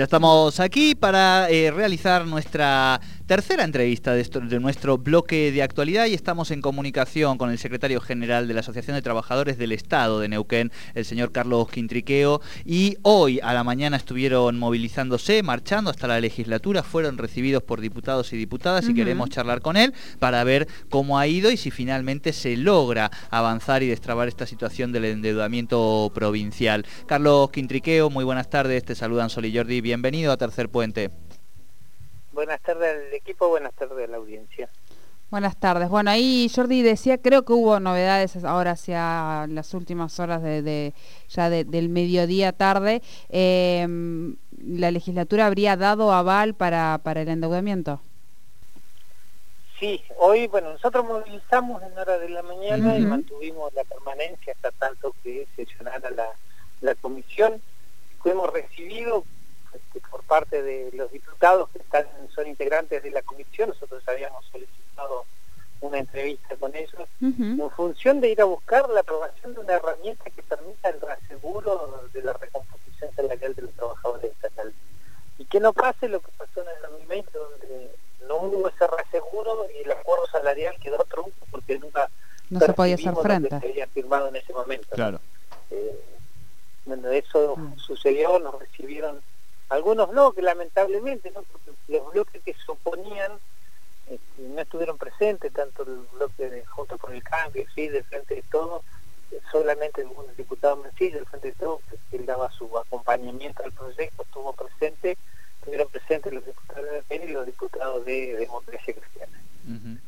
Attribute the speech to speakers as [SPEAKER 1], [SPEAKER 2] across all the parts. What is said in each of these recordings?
[SPEAKER 1] Ya estamos aquí para eh, realizar nuestra tercera entrevista de, de, nuestro bloque de actualidad y estamos en comunicación con el secretario general de la Asociación de Trabajadores del Estado de Neuquén, el señor Carlos Quintriqueo, y hoy a la mañana estuvieron movilizándose, marchando hasta la legislatura, fueron recibidos por diputados y diputadas y queremos charlar con él para ver cómo ha ido y si finalmente se logra avanzar y destrabar esta situación del endeudamiento provincial. Carlos Quintriqueo, muy buenas tardes, te saludan Sol y Jordi bienvenido a Tercer Puente.
[SPEAKER 2] Buenas tardes al equipo, buenas tardes a la audiencia.
[SPEAKER 3] Buenas tardes. Bueno, ahí Jordi decía, creo que hubo novedades ahora hacia las últimas horas de, ya del mediodía tarde. Em, ¿La legislatura habría dado aval para, para el endeudamiento?
[SPEAKER 2] Sí, hoy, bueno, nosotros movilizamos en hora de la mañana y mantuvimos la permanencia hasta tanto que sesionara la, la comisión. Fuimos recibidos este, por parte de los diputados que están, son integrantes de la comisión, nosotros habíamos solicitado una entrevista con ellos, en función de ir a buscar la aprobación de una herramienta que permita el reaseguro de la recomposición salarial de los trabajadores estatales. Y que no pase lo que pasó en el 2020, donde no hubo ese reaseguro y el acuerdo salarial quedó trunco porque nunca
[SPEAKER 3] no se podía hacer frente.
[SPEAKER 2] se había firmado en ese momento.
[SPEAKER 1] Claro.
[SPEAKER 2] Eh, bueno, eso sucedió, nos recibieron algunos no, que lamentablemente, los bloques que se oponían este, no estuvieron presentes, tanto el bloque de Juntos por el Cambio, sí, del Frente de Todos, solamente el diputado Mencillo, del Frente de Todos, que él daba su acompañamiento al proyecto, estuvo presente, estuvieron presentes los diputados de PEN y los diputados de Democracia Cristiana.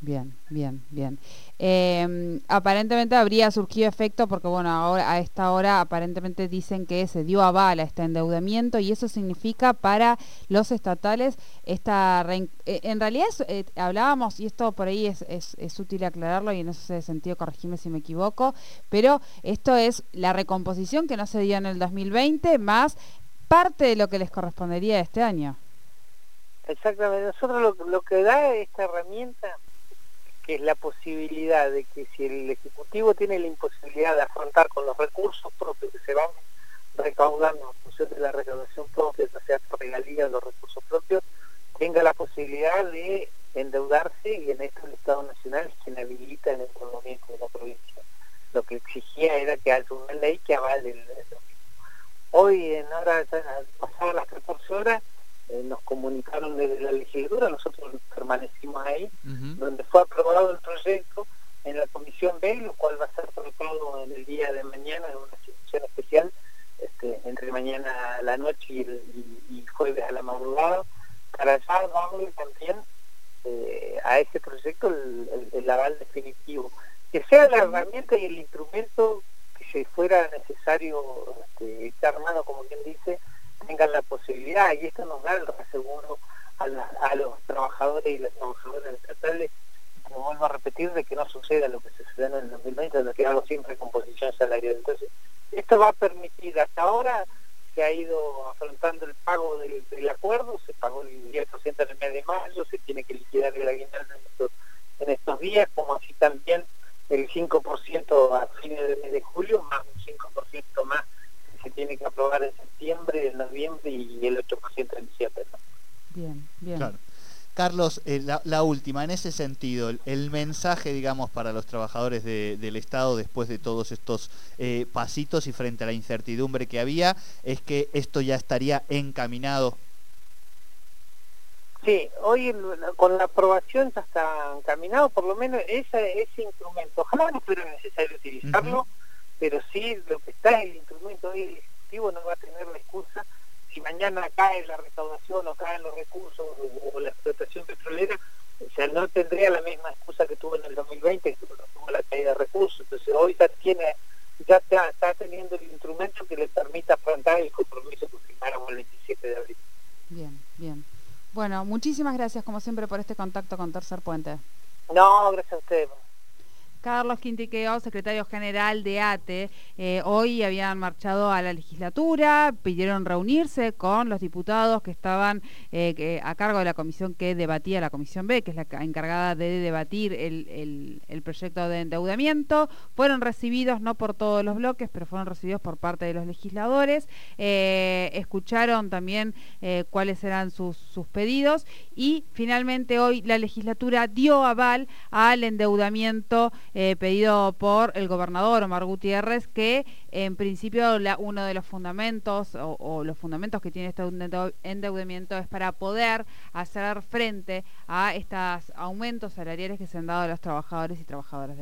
[SPEAKER 3] Bien, bien, bien. Em, aparentemente habría surgido efecto porque, bueno, ahora a esta hora aparentemente dicen que se dio aval a este endeudamiento y eso significa para los estatales esta... Eh, en realidad eh, hablábamos, y esto por ahí es, es, útil aclararlo y en ese sentido corregime si me equivoco, pero esto es la recomposición que no se dio en el 2020 más parte de lo que les correspondería este año.
[SPEAKER 2] Exactamente, nosotros lo, que da esta herramienta, que es la posibilidad de que si el Ejecutivo tiene la imposibilidad de afrontar con los recursos propios que se van recaudando en función de la recaudación propia, ya sea por regalía o los recursos propios, tenga la posibilidad de endeudarse y en esto el Estado Nacional es quien habilita el endeudamiento de la provincia. Lo que exigía era que haya una ley que avale el endeudamiento. Hoy, en hora, pasadas las 14 horas, eh, nos comunicaron desde la legislatura, nosotros permanecimos ahí, donde fue aprobado el proyecto en la Comisión B, lo cual va a ser tratado en el día de mañana en una sesión especial, este, entre mañana a la noche y, jueves a la madrugada, para ya darle también eh, a ese proyecto el, aval definitivo. Que sea la herramienta y el instrumento que si fuera necesario este, estar armado, como quien dice, tengan la posibilidad, y esto nos da el reaseguro a, los trabajadores y las trabajadoras estatales, como vuelvo a repetir, de que no suceda lo que sucedió en el 2020, de que algo sin recomposición salarial. Entonces, esto va a permitir, hasta ahora se ha ido afrontando el pago del, acuerdo, se pagó el 10% en el mes de mayo, se tiene que liquidar el aguinaldo en estos, días, como así también el 5% a fines del mes de julio, más un 5% más se tiene que aprobar en septiembre, en noviembre y el 8% en diciembre.
[SPEAKER 3] Bien, bien.
[SPEAKER 1] Carlos, eh, la, última, en ese sentido, el, mensaje, digamos, para los trabajadores del Estado después de todos estos eh, pasitos y frente a la incertidumbre que había, es que esto ya estaría encaminado.
[SPEAKER 2] Sí, hoy con la aprobación ya está encaminado, por lo menos ese, ese instrumento. Ojalá no fuera necesario utilizarlo pero sí lo que está en el instrumento hoy no va a tener la excusa si mañana cae la recaudación o caen los recursos o, la explotación petrolera, o sea, no tendría la misma excusa que tuvo en el 2020, que tuvo la caída de recursos. Entonces hoy ya tiene, ya está, teniendo el instrumento que le permita afrontar el compromiso que firmaron el 27 de abril.
[SPEAKER 3] Bien, bien. Bueno, muchísimas gracias como siempre por este contacto con Tercer Puente.
[SPEAKER 2] No, gracias a ustedes.
[SPEAKER 3] Carlos Quintiqueo, secretario general de ATE, eh, hoy habían marchado a la legislatura, pidieron reunirse con los diputados que estaban eh, a cargo de la comisión que debatía, la comisión B, que es la encargada de debatir el, proyecto de endeudamiento. Fueron recibidos, no por todos los bloques, pero fueron recibidos por parte de los legisladores. Eh, escucharon también cuáles eran sus, sus pedidos y finalmente hoy la legislatura dio aval al endeudamiento eh, pedido por el gobernador Omar Gutiérrez, que en principio uno de los fundamentos o, los fundamentos que tiene este endeudamiento es para poder hacer frente a estos aumentos salariales que se han dado a los trabajadores y trabajadoras.